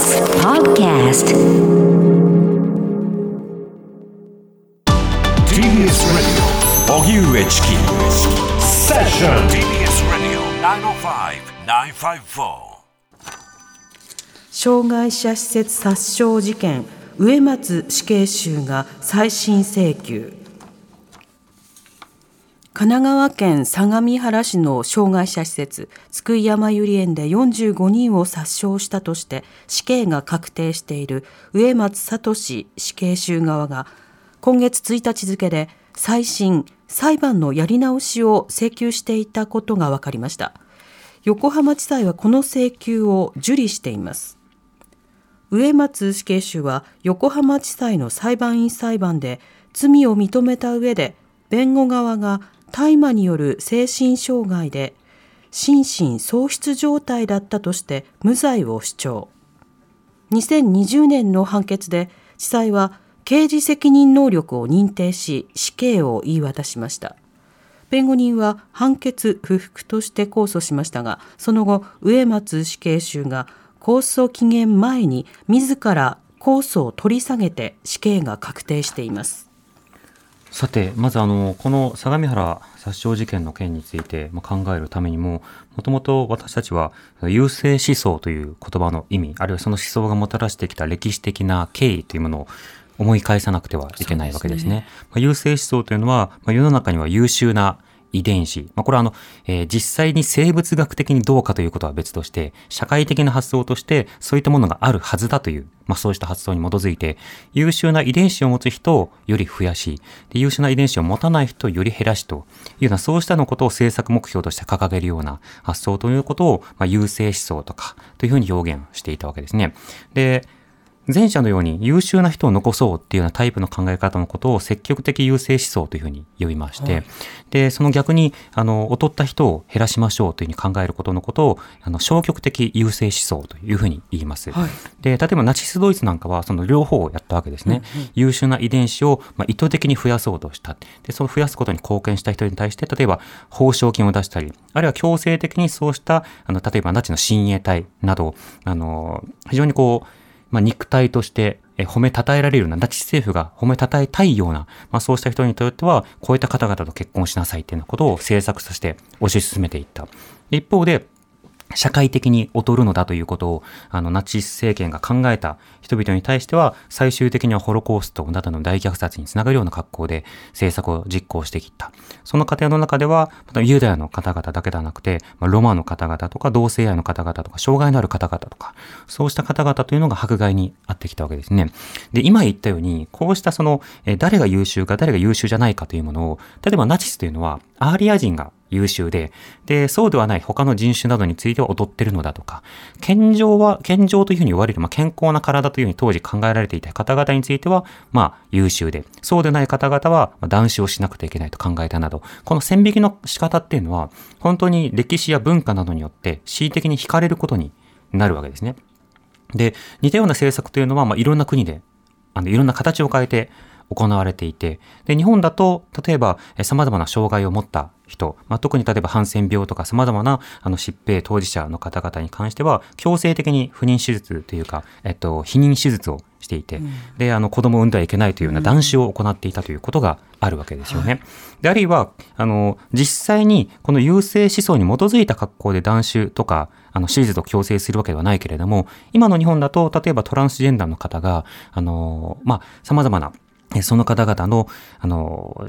TBS Podcast TBS Radio. 荻上チキセッション TBS Radio 905-954障害者施設殺傷事件植松死刑囚が再審請求神奈川県相模原市の障害者施設津久井やまゆり園で45人を殺傷したとして死刑が確定している植松聡死刑囚側が今月1日付で再審裁判のやり直しを請求していたことが分かりました。横浜地裁はこの請求を受理しています。植松死刑囚は横浜地裁の裁判員裁判で罪を認めた上で弁護側が大麻による精神障害で心神喪失状態だったとして無罪を主張。2020年の判決で地裁は刑事責任能力を認定し死刑を言い渡しました。弁護人は判決不服として控訴しましたがその後植松死刑囚が控訴期限前に自ら控訴を取り下げて死刑が確定しています。さて、まずあの、この相模原殺傷事件の件について考えるためにも、もともと私たちは優勢思想という言葉の意味、あるいはその思想がもたらしてきた歴史的な経緯というものを思い返さなくてはいけないわけですね。すねまあ、優勢思想というのは、まあ、世の中には優秀な遺伝子。まあ、これはあの、えー、実際に生物学的にどうかということは別として、社会的な発想としてそういったものがあるはずだという、まあ、そうした発想に基づいて、優秀な遺伝子を持つ人をより増やし、で優秀な遺伝子を持たない人をより減らしというような、そうしたのことを政策目標として掲げるような発想ということを、まあ、優勢思想とかというふうに表現していたわけですね。で、前者のように優秀な人を残そうっていうようなタイプの考え方のことを積極的優勢思想というふうに呼びまして、はい、で、その逆に、あの、劣った人を減らしましょうというふうに考えることのことを、あの、消極的優勢思想というふうに言います。はい、で、例えばナチスドイツなんかはその両方をやったわけですね。うんうん、優秀な遺伝子を、まあ、意図的に増やそうとした。で、その増やすことに貢献した人に対して、例えば報奨金を出したり、あるいは強制的にそうした、あの、例えばナチの親衛隊など、あの、非常にこう、まあ、肉体として褒めたたえられるような、ナチ政府が褒めたたえたいような、まあ、そうした人にとっては、こういった方々と結婚しなさいっていうようなことを政策として推し進めていった。一方で、社会的に劣るのだということを、あの、ナチス政権が考えた人々に対しては、最終的にはホロコーストなどの大虐殺につながるような格好で政策を実行してきた。その過程の中では、またユダヤの方々だけではなくて、まあ、ロマの方々とか同性愛の方々とか、障害のある方々とか、そうした方々というのが迫害にあってきたわけですね。で、今言ったように、こうしたその、え誰が優秀か、誰が優秀じゃないかというものを、例えばナチスというのは、アーリア人が優秀で、で、そうではない他の人種などについては劣ってるのだとか、健常は、健常というふうに言われる、まあ、健康な体というふうに当時考えられていた方々については、まあ、優秀で、そうでない方々は、断酒をしなくてはいけないと考えたなど、この線引きの仕方っていうのは、本当に歴史や文化などによって恣意的に惹かれることになるわけですね。で、似たような政策というのは、まあ、いろんな国で、あの、いろんな形を変えて、行われていて、で、日本だと、例えば、様々な障害を持った人、まあ、特に例えばハンセン病とか様々なあの疾病当事者の方々に関しては、強制的に不妊手術というか、えっと、避妊手術をしていて、うん、で、あの、子供を産んではいけないというような断種を行っていたということがあるわけですよね。で、あるいは、あの、実際にこの優勢思想に基づいた格好で断種とか、あの、手術を強制するわけではないけれども、今の日本だと、例えばトランスジェンダーの方が、あの、まあ、様々なその方々の、あの、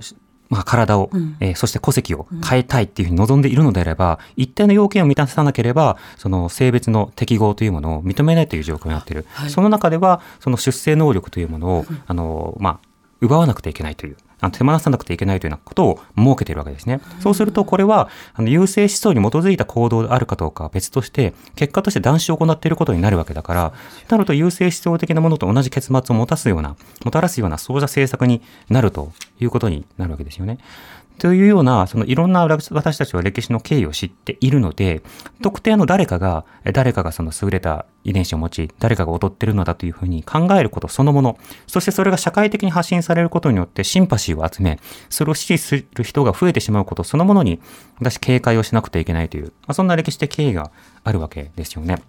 まあ、体を、うん、えー、そして戸籍を変えたいっていうふうに望んでいるのであれば、一定の要件を満たさなければ、その性別の適合というものを認めないという状況になっている。はい、その中では、その出生能力というものを、うん、あの、まあ、奪わなくてはいけないという。手放さなくてはいけないというようなことを設けているわけですね。そうすると、これは、あの、優勢思想に基づいた行動であるかどうかは別として、結果として断種を行っていることになるわけだから、なると優勢思想的なものと同じ結末を持たすような、もたらすような、そうした政策になるということになるわけですよね。というような、そのいろんな私たちは歴史の経緯を知っているので、特定の誰かが、誰かがその優れた遺伝子を持ち、誰かが劣ってるのだというふうに考えることそのもの、そしてそれが社会的に発信されることによってシンパシーを集め、それを支持する人が増えてしまうことそのものに、私警戒をしなくてはいけないという、まあ、そんな歴史的経緯があるわけですよね。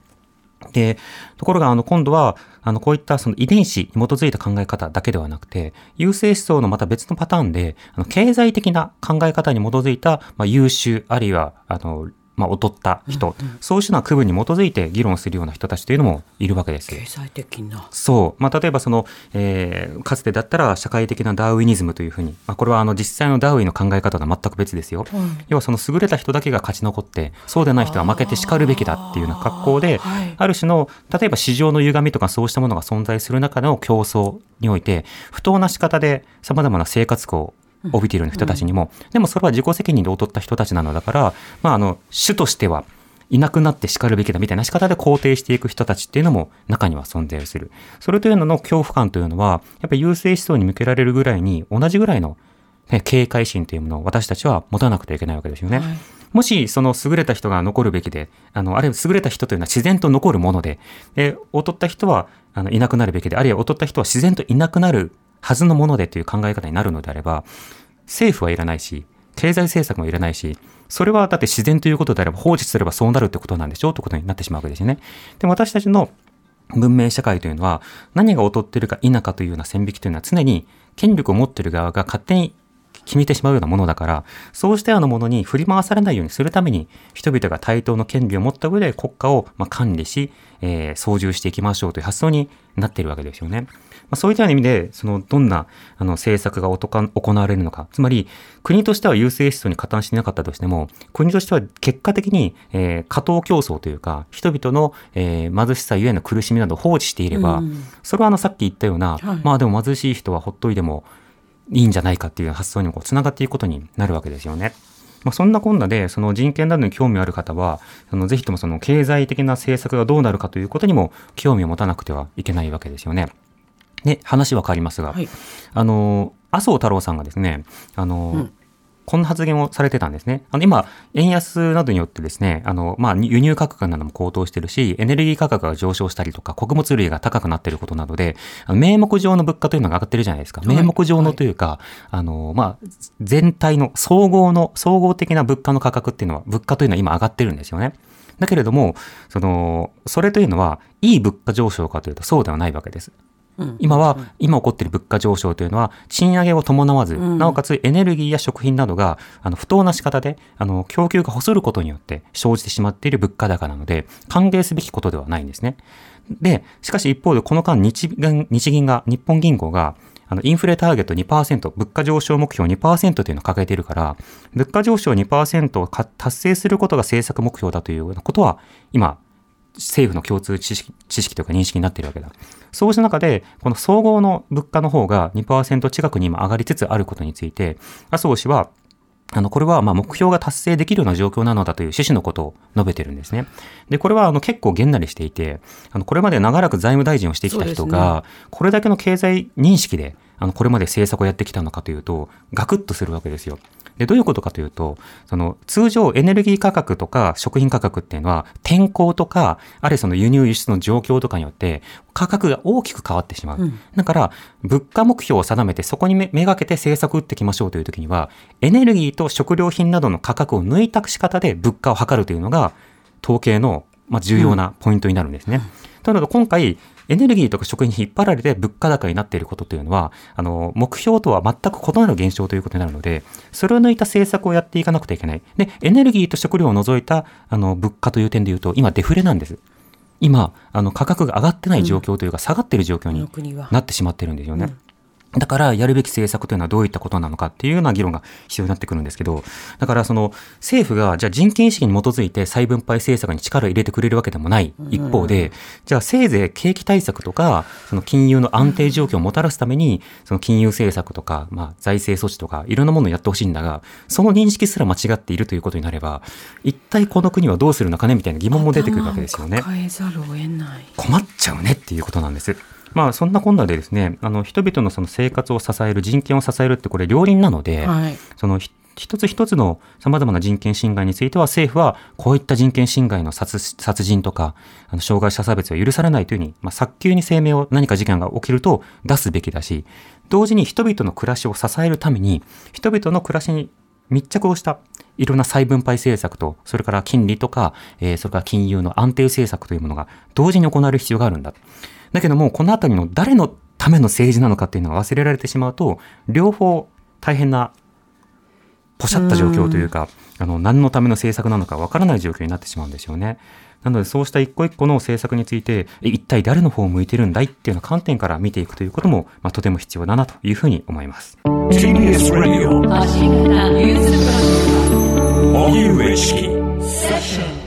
で、ところが、あの、今度は、あの、こういったその遺伝子に基づいた考え方だけではなくて、優勢思想のまた別のパターンで、あの経済的な考え方に基づいた、まあ、優秀、あるいは、あの、まあ、劣った人、うんうん、そういうような区分に基づいて議論するような人たちというのもいるわけです。経済的な。そう。まあ、例えばその、えー、かつてだったら社会的なダーウィニズムというふうに、まあ、これはあの実際のダーウィンの考え方とは全く別ですよ。うん、要はその優れた人だけが勝ち残って、そうでない人は負けて叱るべきだっていうような格好で、あはい、ある種の、例えば市場の歪みとかそうしたものが存在する中の競争において、不当な仕方で様々な生活苦を帯びている人たちにも、うん、でもそれは自己責任で劣った人たちなのだから、まあ、あの、主としては、いなくなって叱るべきだみたいな仕方で肯定していく人たちっていうのも中には存在する。それというのの恐怖感というのは、やっぱり優勢思想に向けられるぐらいに同じぐらいの、ね、警戒心というものを私たちは持たなくてはいけないわけですよね。はいもし、その優れた人が残るべきで、あの、あるいは優れた人というのは自然と残るもので、で、劣った人は、あの、いなくなるべきで、あるいは劣った人は自然といなくなるはずのものでという考え方になるのであれば、政府はいらないし、経済政策もいらないし、それはだって自然ということであれば放置すればそうなるってことなんでしょうということになってしまうわけですよね。で、私たちの文明社会というのは何が劣ってるか否かというような線引きというのは常に権力を持っている側が勝手に決めてしまうようなものだから、そうしたようなものに振り回されないようにするために、人々が対等の権利を持った上で国家をま管理し、えー、操縦していきましょうという発想になっているわけですよね。まあ、そういった意味で、その、どんな、あの、政策が行われるのか。つまり、国としては優勢思想に加担していなかったとしても、国としては結果的に、えー、過当競争というか、人々の、えー、貧しさゆえの苦しみなどを放置していれば、うん、それはあの、さっき言ったような、はい、まあでも貧しい人はほっといても、いいんじゃないかっていう発想にもつながっていくことになるわけですよね。まあ、そんなこんなで、その人権などに興味ある方は、そのぜひともその経済的な政策がどうなるかということにも興味を持たなくてはいけないわけですよね。で、話は変わりますが、はい、あの、麻生太郎さんがですね、あの、うんこんな発言をされてたんですね。あの今、円安などによってですね、あの、まあ、輸入価格なども高騰してるし、エネルギー価格が上昇したりとか、穀物類が高くなっていることなどで、あの名目上の物価というのが上がってるじゃないですか。名目上のというか、はい、あの、まあ、全体の総合の、総合的な物価の価格っていうのは、物価というのは今上がってるんですよね。だけれども、その、それというのは、いい物価上昇かというとそうではないわけです。今は、今起こっている物価上昇というのは、賃上げを伴わず、なおかつエネルギーや食品などが、あの、不当な仕方で、あの、供給が細ることによって生じてしまっている物価高なので、歓迎すべきことではないんですね。で、しかし一方で、この間日銀、日銀が、日本銀行が、あの、インフレターゲット2%、物価上昇目標2%というのを掲げているから、物価上昇2%を達成することが政策目標だというようなことは、今、政府の共通知識知識というか認識になっているわけだ。そうした中で、この総合の物価の方が2%近くに今上がりつつあることについて、麻生氏は、あの、これはまあ目標が達成できるような状況なのだという趣旨のことを述べてるんですね。で、これはあの結構げんなりしていて、あの、これまで長らく財務大臣をしてきた人が、これだけの経済認識で、あの、これまで政策をやってきたのかというと、ガクッとするわけですよ。で、どういうことかというと、その、通常エネルギー価格とか食品価格っていうのは、天候とか、あるいはその輸入輸出の状況とかによって、価格が大きく変わってしまう。うん、だから、物価目標を定めて、そこにめがけて政策を打っていきましょうという時には、エネルギーと食料品などの価格を抜いた仕方で物価を測るというのが、統計の、まあ、重要なポイントになるんですね。うんとなると今回、エネルギーとか食品に引っ張られて物価高になっていることというのは、あの、目標とは全く異なる現象ということになるので、それを抜いた政策をやっていかなくてはいけない。で、エネルギーと食料を除いた、あの、物価という点で言うと、今デフレなんです。今、あの、価格が上がってない状況というか、下がっている状況になってしまってるんですよね。うんだからやるべき政策というのはどういったことなのかっていうような議論が必要になってくるんですけど、だからその政府がじゃあ人権意識に基づいて再分配政策に力を入れてくれるわけでもない一方で、じゃあせいぜい景気対策とか、その金融の安定状況をもたらすために、その金融政策とか、まあ財政措置とかいろんなものをやってほしいんだが、その認識すら間違っているということになれば、一体この国はどうするのかねみたいな疑問も出てくるわけですよね。困っちゃうねっていうことなんです。まあ、そんなこんなでですね、あの、人々のその生活を支える、人権を支えるってこれ両輪なので、はい、その、一つ一つの様々な人権侵害については政府はこういった人権侵害の殺殺人とかあの障害者差別は許されないというふうに、まあ、早急に声明を何か事件が起きると出すべきだし同時に人々の暮らしを支えるために人々の暮らしに密着をしたいろんな再分配政策と、それから金利とか、えー、それから金融の安定政策というものが同時に行われる必要があるんだ。だけども、このあたりの誰のための政治なのかっていうのが忘れられてしまうと、両方大変なポシャった状況というか、あの、何のための政策なのかわからない状況になってしまうんですよね。なので、そうした一個一個の政策について、一体誰の方を向いてるんだいっていうような観点から見ていくということも、まあ、とても必要だなというふうに思います。TBS Radio 荻上チキ